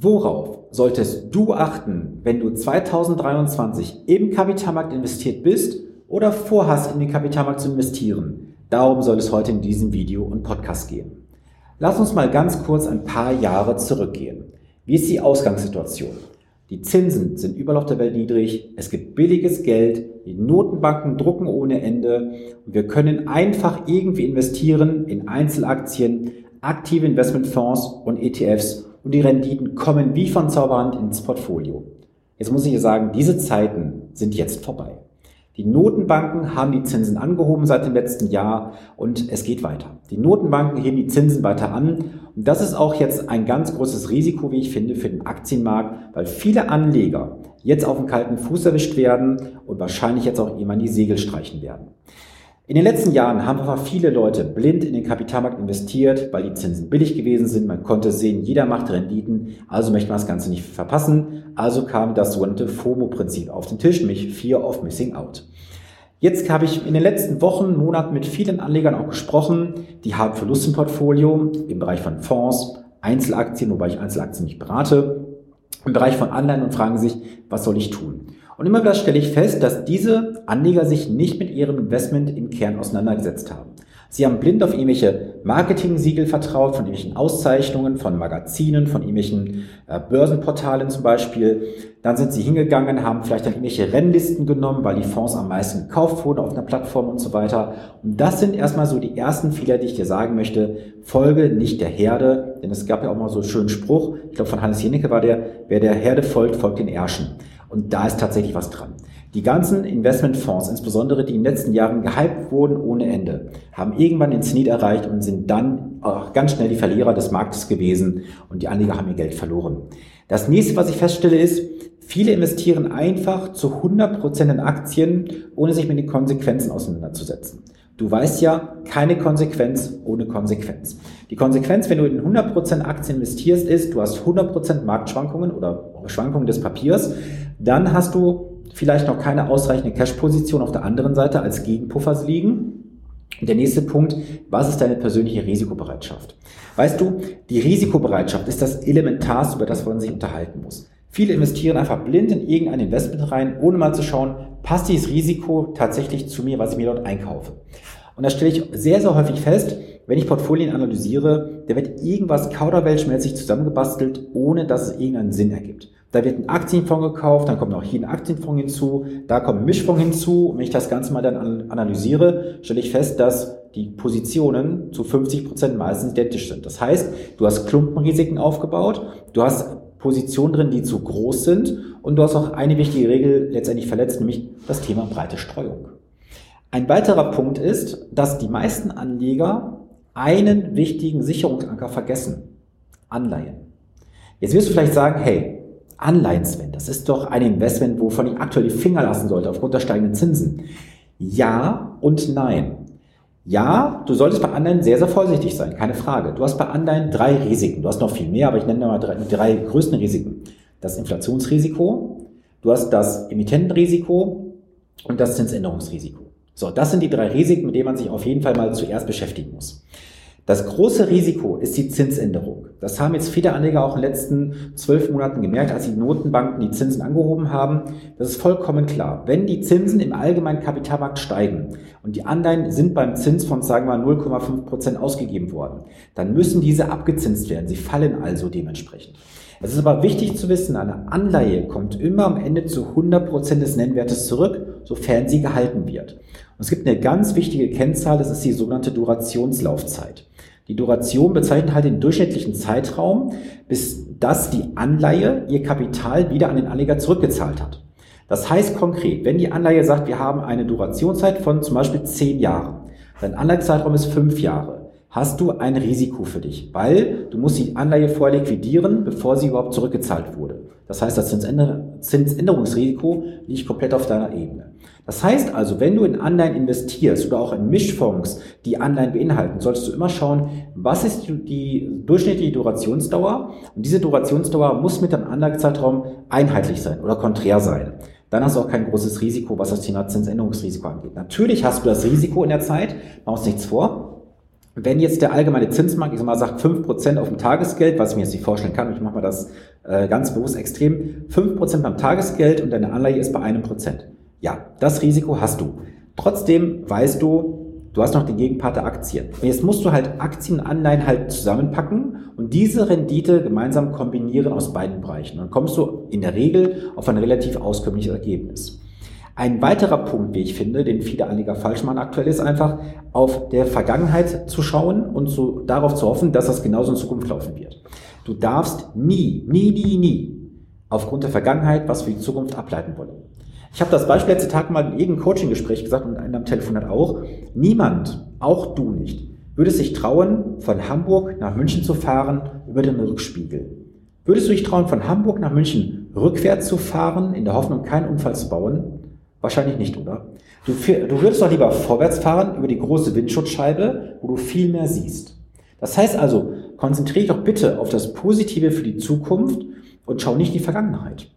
Worauf solltest du achten, wenn du 2023 im Kapitalmarkt investiert bist oder vorhast, in den Kapitalmarkt zu investieren? Darum soll es heute in diesem Video und Podcast gehen. Lass uns mal ganz kurz ein paar Jahre zurückgehen. Wie ist die Ausgangssituation? Die Zinsen sind überall auf der Welt niedrig, es gibt billiges Geld, die Notenbanken drucken ohne Ende und wir können einfach irgendwie investieren in Einzelaktien, aktive Investmentfonds und ETFs und die Renditen kommen wie von Zauberhand ins Portfolio. Jetzt muss ich sagen, diese Zeiten sind jetzt vorbei. Die Notenbanken haben die Zinsen angehoben seit dem letzten Jahr und es geht weiter. Die Notenbanken heben die Zinsen weiter an und das ist auch jetzt ein ganz großes Risiko, wie ich finde, für den Aktienmarkt, weil viele Anleger jetzt auf dem kalten Fuß erwischt werden und wahrscheinlich jetzt auch immer die Segel streichen werden. In den letzten Jahren haben einfach viele Leute blind in den Kapitalmarkt investiert, weil die Zinsen billig gewesen sind. Man konnte sehen, jeder macht Renditen, also möchte man das Ganze nicht verpassen. Also kam das sogenannte FOMO-Prinzip auf den Tisch, nämlich Fear of Missing Out. Jetzt habe ich in den letzten Wochen, Monaten mit vielen Anlegern auch gesprochen, die haben Verlust im Portfolio im Bereich von Fonds, Einzelaktien, wobei ich Einzelaktien nicht berate, im Bereich von Anleihen und fragen sich, was soll ich tun? Und immer wieder stelle ich fest, dass diese Anleger sich nicht mit ihrem Investment im Kern auseinandergesetzt haben. Sie haben blind auf irgendwelche Marketing-Siegel vertraut, von irgendwelchen Auszeichnungen, von Magazinen, von irgendwelchen äh, Börsenportalen zum Beispiel. Dann sind sie hingegangen, haben vielleicht dann irgendwelche Rennlisten genommen, weil die Fonds am meisten gekauft wurden auf einer Plattform und so weiter. Und das sind erstmal so die ersten Fehler, die ich dir sagen möchte. Folge nicht der Herde, denn es gab ja auch mal so einen schönen Spruch, ich glaube von Hannes Jenecke war der, wer der Herde folgt, folgt den Ärschen. Und da ist tatsächlich was dran. Die ganzen Investmentfonds, insbesondere die in den letzten Jahren gehypt wurden ohne Ende, haben irgendwann den Zenit erreicht und sind dann auch ganz schnell die Verlierer des Marktes gewesen und die Anleger haben ihr Geld verloren. Das nächste, was ich feststelle, ist, viele investieren einfach zu 100% in Aktien, ohne sich mit den Konsequenzen auseinanderzusetzen. Du weißt ja, keine Konsequenz ohne Konsequenz. Die Konsequenz, wenn du in 100% Aktien investierst, ist, du hast 100% Marktschwankungen oder Schwankungen des Papiers. Dann hast du vielleicht noch keine ausreichende Cash-Position auf der anderen Seite als Gegenpuffers liegen. Und der nächste Punkt, was ist deine persönliche Risikobereitschaft? Weißt du, die Risikobereitschaft ist das Elementarste, über das man sich unterhalten muss. Viele investieren einfach blind in irgendein Investment rein, ohne mal zu schauen, passt dieses Risiko tatsächlich zu mir, was ich mir dort einkaufe. Und da stelle ich sehr, sehr häufig fest, wenn ich Portfolien analysiere, da wird irgendwas kauderwelschmäßig zusammengebastelt, ohne dass es irgendeinen Sinn ergibt. Da wird ein Aktienfonds gekauft, dann kommt auch hier ein Aktienfonds hinzu, da kommt ein Mischfonds hinzu. Und wenn ich das Ganze mal dann analysiere, stelle ich fest, dass die Positionen zu 50 Prozent meistens identisch sind. Das heißt, du hast Klumpenrisiken aufgebaut, du hast Positionen drin, die zu groß sind und du hast auch eine wichtige Regel letztendlich verletzt, nämlich das Thema breite Streuung. Ein weiterer Punkt ist, dass die meisten Anleger einen wichtigen Sicherungsanker vergessen. Anleihen. Jetzt wirst du vielleicht sagen, hey, Anleihen, Sven, das ist doch ein Investment, wovon ich aktuell die Finger lassen sollte aufgrund der steigenden Zinsen. Ja und nein. Ja, du solltest bei Anleihen sehr, sehr vorsichtig sein, keine Frage. Du hast bei Anleihen drei Risiken. Du hast noch viel mehr, aber ich nenne mal drei, drei größten Risiken. Das Inflationsrisiko, du hast das Emittentenrisiko und das Zinsänderungsrisiko. So, das sind die drei Risiken, mit denen man sich auf jeden Fall mal zuerst beschäftigen muss. Das große Risiko ist die Zinsänderung. Das haben jetzt viele Anleger auch in den letzten zwölf Monaten gemerkt, als die Notenbanken die Zinsen angehoben haben. Das ist vollkommen klar. Wenn die Zinsen im allgemeinen Kapitalmarkt steigen und die Anleihen sind beim Zins von, sagen wir mal, 0,5 Prozent ausgegeben worden, dann müssen diese abgezinst werden. Sie fallen also dementsprechend. Es ist aber wichtig zu wissen, eine Anleihe kommt immer am Ende zu 100 Prozent des Nennwertes zurück, sofern sie gehalten wird. Und es gibt eine ganz wichtige Kennzahl, das ist die sogenannte Durationslaufzeit. Die Duration bezeichnet halt den durchschnittlichen Zeitraum, bis das die Anleihe ihr Kapital wieder an den Anleger zurückgezahlt hat. Das heißt konkret, wenn die Anleihe sagt, wir haben eine Durationszeit von zum Beispiel zehn Jahren, dein Anleihezeitraum ist fünf Jahre, hast du ein Risiko für dich, weil du musst die Anleihe vorher liquidieren, bevor sie überhaupt zurückgezahlt wurde. Das heißt, das Zinsänderungsrisiko liegt komplett auf deiner Ebene. Das heißt also, wenn du in Anleihen investierst oder auch in Mischfonds, die Anleihen beinhalten, solltest du immer schauen, was ist die durchschnittliche Durationsdauer? Und diese Durationsdauer muss mit dem Anlagezeitraum einheitlich sein oder konträr sein. Dann hast du auch kein großes Risiko, was das Thema Zinsänderungsrisiko angeht. Natürlich hast du das Risiko in der Zeit, mach uns nichts vor. Wenn jetzt der allgemeine Zinsmarkt, ich sag mal, sagt 5% auf dem Tagesgeld, was ich mir jetzt nicht vorstellen kann, ich mache mal das äh, ganz bewusst extrem, 5% beim Tagesgeld und deine Anleihe ist bei einem Prozent. Ja, das Risiko hast du. Trotzdem weißt du, du hast noch den Gegenpart der Aktien. Und jetzt musst du halt Aktien und Anleihen halt zusammenpacken und diese Rendite gemeinsam kombinieren aus beiden Bereichen. Dann kommst du in der Regel auf ein relativ auskömmliches Ergebnis. Ein weiterer Punkt, wie ich finde, den viele Anleger falsch machen aktuell, ist einfach auf der Vergangenheit zu schauen und zu, darauf zu hoffen, dass das genauso in Zukunft laufen wird. Du darfst nie, nie, nie, nie aufgrund der Vergangenheit was für die Zukunft ableiten wollen. Ich habe das Beispiel letzte Tag mal in irgendeinem Coaching-Gespräch gesagt und einer am Telefon hat auch. Niemand, auch du nicht, würde sich trauen, von Hamburg nach München zu fahren über den Rückspiegel. Würdest du dich trauen, von Hamburg nach München rückwärts zu fahren, in der Hoffnung, keinen Unfall zu bauen? Wahrscheinlich nicht, oder? Du, du würdest doch lieber vorwärts fahren über die große Windschutzscheibe, wo du viel mehr siehst. Das heißt also, konzentriere dich doch bitte auf das Positive für die Zukunft und schau nicht die Vergangenheit.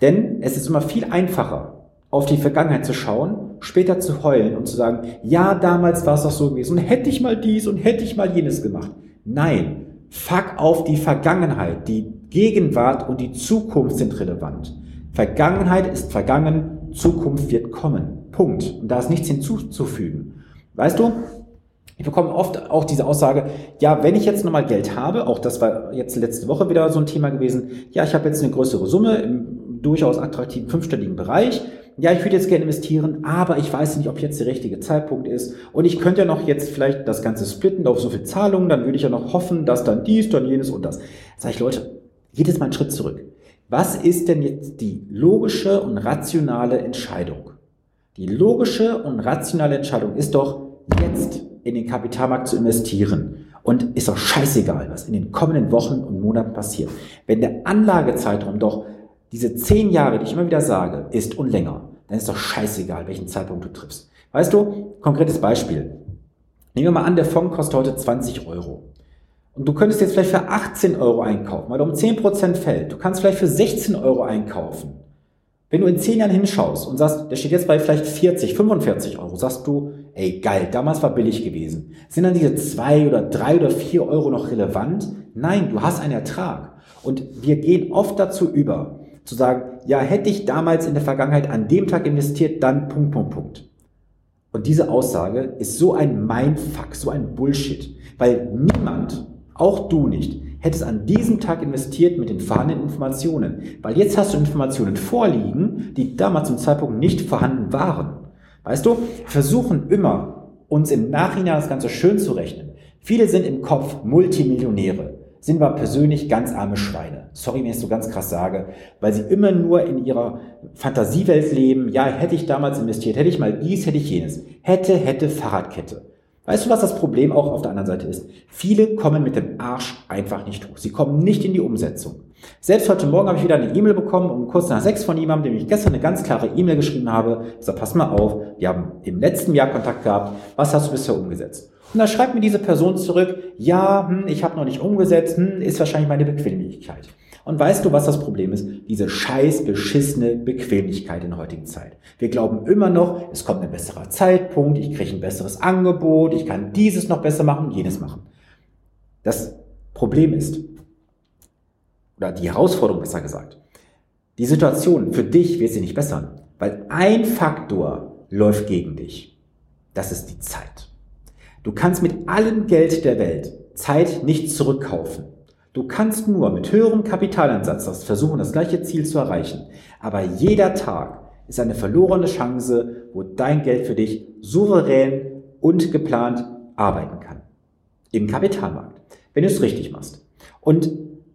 Denn es ist immer viel einfacher, auf die Vergangenheit zu schauen, später zu heulen und zu sagen, ja, damals war es doch so gewesen und hätte ich mal dies und hätte ich mal jenes gemacht. Nein, fuck auf die Vergangenheit. Die Gegenwart und die Zukunft sind relevant. Vergangenheit ist vergangen, Zukunft wird kommen. Punkt. Und da ist nichts hinzuzufügen. Weißt du, ich bekomme oft auch diese Aussage, ja, wenn ich jetzt nochmal Geld habe, auch das war jetzt letzte Woche wieder so ein Thema gewesen, ja, ich habe jetzt eine größere Summe im durchaus attraktiven fünfstelligen Bereich, ja, ich würde jetzt gerne investieren, aber ich weiß nicht, ob jetzt der richtige Zeitpunkt ist. Und ich könnte ja noch jetzt vielleicht das Ganze splitten auf so viel Zahlungen, dann würde ich ja noch hoffen, dass dann dies, dann jenes und das. Sag ich, Leute, jedes Mal einen Schritt zurück. Was ist denn jetzt die logische und rationale Entscheidung? Die logische und rationale Entscheidung ist doch, jetzt in den Kapitalmarkt zu investieren. Und ist doch scheißegal, was in den kommenden Wochen und Monaten passiert. Wenn der Anlagezeitraum doch diese zehn Jahre, die ich immer wieder sage, ist und länger, dann ist doch scheißegal, welchen Zeitpunkt du triffst. Weißt du, konkretes Beispiel. Nehmen wir mal an, der Fonds kostet heute 20 Euro. Und du könntest jetzt vielleicht für 18 Euro einkaufen, weil er um 10% fällt. Du kannst vielleicht für 16 Euro einkaufen. Wenn du in 10 Jahren hinschaust und sagst, der steht jetzt bei vielleicht 40, 45 Euro, sagst du, ey geil, damals war billig gewesen. Sind dann diese 2 oder 3 oder 4 Euro noch relevant? Nein, du hast einen Ertrag. Und wir gehen oft dazu über, zu sagen, ja, hätte ich damals in der Vergangenheit an dem Tag investiert, dann Punkt, Punkt, Punkt. Und diese Aussage ist so ein Mindfuck, so ein Bullshit, weil niemand auch du nicht, hättest an diesem Tag investiert mit den vorhandenen Informationen. Weil jetzt hast du Informationen vorliegen, die damals zum Zeitpunkt nicht vorhanden waren. Weißt du, versuchen immer, uns im Nachhinein das Ganze schön zu rechnen. Viele sind im Kopf Multimillionäre, sind aber persönlich ganz arme Schweine. Sorry, wenn ich es so ganz krass sage, weil sie immer nur in ihrer Fantasiewelt leben. Ja, hätte ich damals investiert, hätte ich mal dies, hätte ich jenes. Hätte, hätte Fahrradkette. Weißt du, was das Problem auch auf der anderen Seite ist? Viele kommen mit dem Arsch einfach nicht hoch. Sie kommen nicht in die Umsetzung. Selbst heute Morgen habe ich wieder eine E-Mail bekommen, um kurz nach sechs von jemandem, dem ich gestern eine ganz klare E-Mail geschrieben habe. Ich sage, pass mal auf, wir haben im letzten Jahr Kontakt gehabt. Was hast du bisher umgesetzt? Und da schreibt mir diese Person zurück, ja, hm, ich habe noch nicht umgesetzt, hm, ist wahrscheinlich meine Bequemlichkeit. Und weißt du, was das Problem ist? Diese scheiß beschissene Bequemlichkeit in der heutigen Zeit. Wir glauben immer noch, es kommt ein besserer Zeitpunkt, ich kriege ein besseres Angebot, ich kann dieses noch besser machen, jenes machen. Das Problem ist, oder die Herausforderung besser gesagt, die Situation für dich wird sie nicht bessern, weil ein Faktor läuft gegen dich. Das ist die Zeit. Du kannst mit allem Geld der Welt Zeit nicht zurückkaufen. Du kannst nur mit höherem Kapitaleinsatz versuchen, das gleiche Ziel zu erreichen. Aber jeder Tag ist eine verlorene Chance, wo dein Geld für dich souverän und geplant arbeiten kann. Im Kapitalmarkt. Wenn du es richtig machst. Und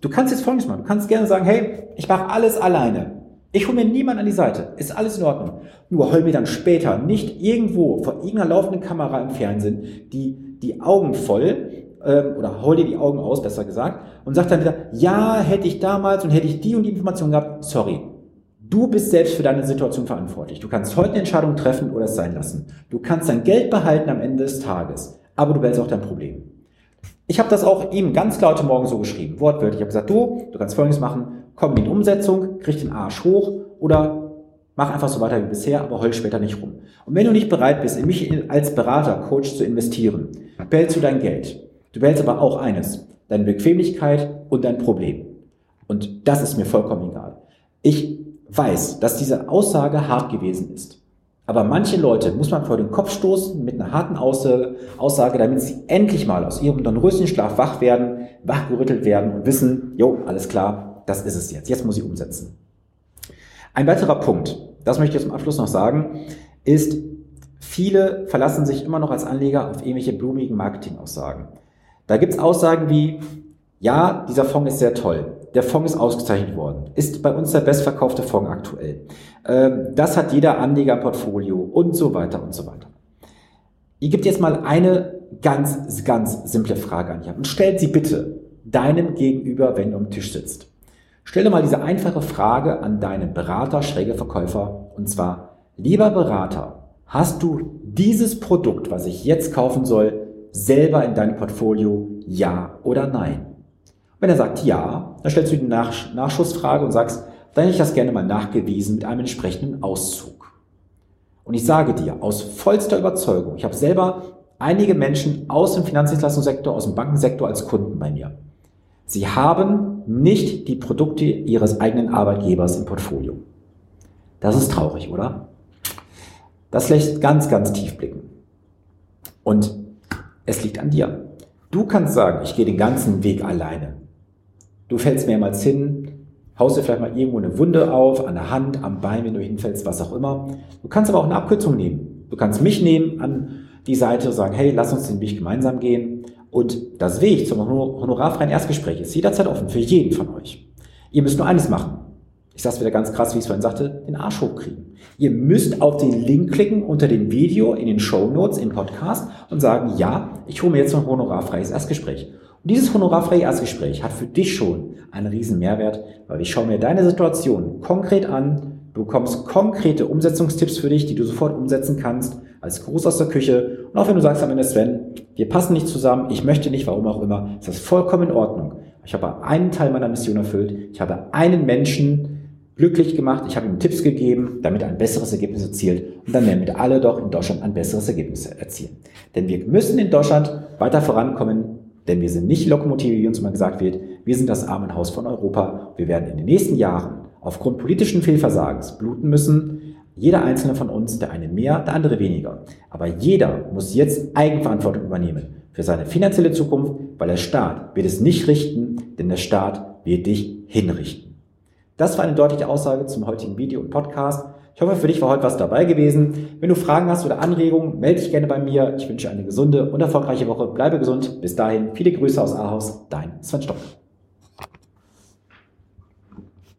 du kannst jetzt Folgendes machen. Du kannst gerne sagen, hey, ich mache alles alleine. Ich hole mir niemand an die Seite. Ist alles in Ordnung. Nur hol mir dann später nicht irgendwo vor irgendeiner laufenden Kamera im Fernsehen die, die Augen voll ähm, oder hol dir die Augen aus, besser gesagt, und sag dann wieder, ja, hätte ich damals und hätte ich die und die Information gehabt, sorry. Du bist selbst für deine Situation verantwortlich. Du kannst heute eine Entscheidung treffen oder es sein lassen. Du kannst dein Geld behalten am Ende des Tages, aber du behältst auch dein Problem. Ich habe das auch ihm ganz klar heute Morgen so geschrieben, wortwörtlich. Ich habe gesagt, du, du kannst Folgendes machen, komm in Umsetzung, krieg den Arsch hoch oder Mach einfach so weiter wie bisher, aber heul später nicht rum. Und wenn du nicht bereit bist, in mich als Berater, Coach zu investieren, behältst du dein Geld. Du behältst aber auch eines, deine Bequemlichkeit und dein Problem. Und das ist mir vollkommen egal. Ich weiß, dass diese Aussage hart gewesen ist. Aber manche Leute muss man vor den Kopf stoßen mit einer harten Aussage, damit sie endlich mal aus ihrem Dornröschenschlaf wach werden, wachgerüttelt werden und wissen, jo, alles klar, das ist es jetzt. Jetzt muss ich umsetzen. Ein weiterer Punkt, das möchte ich zum Abschluss noch sagen, ist, viele verlassen sich immer noch als Anleger auf irgendwelche blumigen Marketingaussagen. Da gibt es Aussagen wie, ja, dieser Fonds ist sehr toll der Fonds ist ausgezeichnet worden, ist bei uns der bestverkaufte Fonds aktuell. Ähm, das hat jeder Anleger im Portfolio und so weiter und so weiter. Ihr gebt jetzt mal eine ganz, ganz simple Frage an Jan und stellt sie bitte deinem Gegenüber, wenn du am Tisch sitzt. Stell dir mal diese einfache Frage an deinen Berater, schräge Verkäufer, und zwar, lieber Berater, hast du dieses Produkt, was ich jetzt kaufen soll, selber in deinem Portfolio, ja oder nein? Wenn er sagt ja, dann stellst du die Nach Nachschussfrage und sagst, dann hätte ich das gerne mal nachgewiesen mit einem entsprechenden Auszug. Und ich sage dir aus vollster Überzeugung, ich habe selber einige Menschen aus dem Finanzdienstleistungssektor, aus dem Bankensektor als Kunden bei mir. Sie haben nicht die Produkte ihres eigenen Arbeitgebers im Portfolio. Das ist traurig, oder? Das lässt ganz, ganz tief blicken. Und es liegt an dir. Du kannst sagen, ich gehe den ganzen Weg alleine. Du fällst mehrmals hin, haust dir vielleicht mal irgendwo eine Wunde auf, an der Hand, am Bein, wenn du hinfällst, was auch immer. Du kannst aber auch eine Abkürzung nehmen. Du kannst mich nehmen an die Seite, sagen, hey, lass uns den Weg gemeinsam gehen. Und das Weg zum honorarfreien Erstgespräch ist jederzeit offen für jeden von euch. Ihr müsst nur eines machen. Ich sage es wieder ganz krass, wie ich es vorhin sagte, den Arsch hochkriegen. Ihr müsst auf den Link klicken unter dem Video in den Show Notes im Podcast und sagen, ja, ich hole mir jetzt ein honorarfreies Erstgespräch. Und dieses honorarfreie Erstgespräch hat für dich schon einen riesen Mehrwert, weil ich schaue mir deine Situation konkret an, du bekommst konkrete Umsetzungstipps für dich, die du sofort umsetzen kannst, als Gruß aus der Küche. Und auch wenn du sagst am Ende, Sven, wir passen nicht zusammen, ich möchte nicht, warum auch immer, ist das vollkommen in Ordnung. Ich habe einen Teil meiner Mission erfüllt, ich habe einen Menschen glücklich gemacht, ich habe ihm Tipps gegeben, damit er ein besseres Ergebnis erzielt und dann werden wir alle doch in Deutschland ein besseres Ergebnis erzielen. Denn wir müssen in Deutschland weiter vorankommen, denn wir sind nicht Lokomotive, wie uns immer gesagt wird. Wir sind das Armenhaus von Europa. Wir werden in den nächsten Jahren aufgrund politischen Fehlversagens bluten müssen. Jeder einzelne von uns, der eine mehr, der andere weniger. Aber jeder muss jetzt Eigenverantwortung übernehmen für seine finanzielle Zukunft, weil der Staat wird es nicht richten, denn der Staat wird dich hinrichten. Das war eine deutliche Aussage zum heutigen Video und Podcast. Ich hoffe, für dich war heute was dabei gewesen. Wenn du Fragen hast oder Anregungen, melde dich gerne bei mir. Ich wünsche eine gesunde und erfolgreiche Woche. Bleibe gesund. Bis dahin, viele Grüße aus Ahaus. Dein Sven Stock.